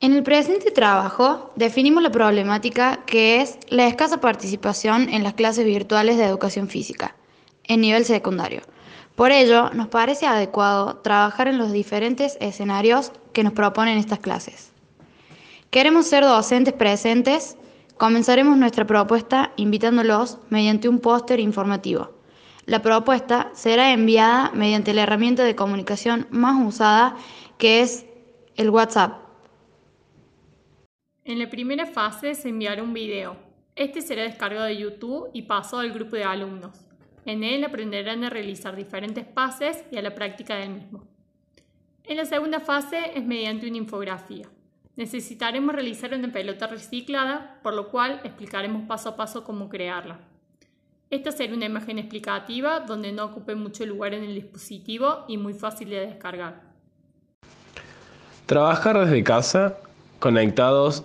el presente trabajo definimos la problemática que es la escasa participación en las clases virtuales de educación física en nivel secundario. Por ello, nos parece adecuado trabajar en los diferentes escenarios que nos proponen estas clases. Queremos ser docentes presentes. Comenzaremos nuestra propuesta invitándolos mediante un póster informativo. La propuesta será enviada mediante la herramienta de comunicación más usada que es el WhatsApp. En la primera fase se enviará un video. Este será descargado de YouTube y pasado al grupo de alumnos. En él aprenderán a realizar diferentes pases y a la práctica del mismo. En la segunda fase es mediante una infografía. Necesitaremos realizar una pelota reciclada, por lo cual explicaremos paso a paso cómo crearla. Esta será una imagen explicativa donde no ocupe mucho lugar en el dispositivo y muy fácil de descargar. Trabajar desde casa, conectados,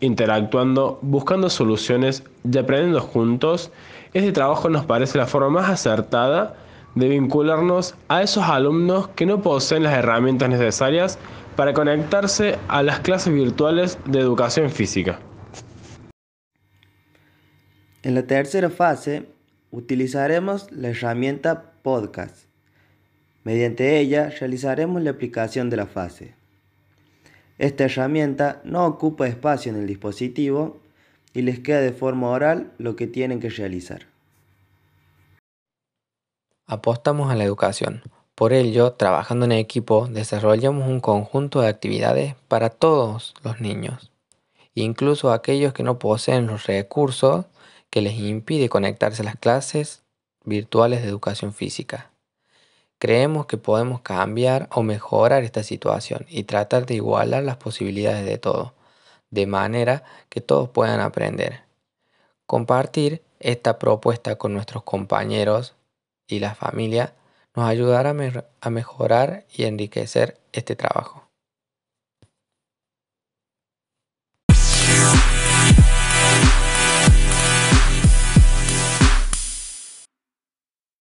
interactuando, buscando soluciones y aprendiendo juntos este trabajo nos parece la forma más acertada de vincularnos a esos alumnos que no poseen las herramientas necesarias para conectarse a las clases virtuales de educación física. En la tercera fase utilizaremos la herramienta podcast. Mediante ella realizaremos la aplicación de la fase. Esta herramienta no ocupa espacio en el dispositivo y les queda de forma oral lo que tienen que realizar. Apostamos a la educación. Por ello, trabajando en equipo, desarrollamos un conjunto de actividades para todos los niños, incluso aquellos que no poseen los recursos que les impide conectarse a las clases virtuales de educación física. Creemos que podemos cambiar o mejorar esta situación y tratar de igualar las posibilidades de todos de manera que todos puedan aprender. Compartir esta propuesta con nuestros compañeros y la familia nos ayudará a, mejorar y enriquecer este trabajo.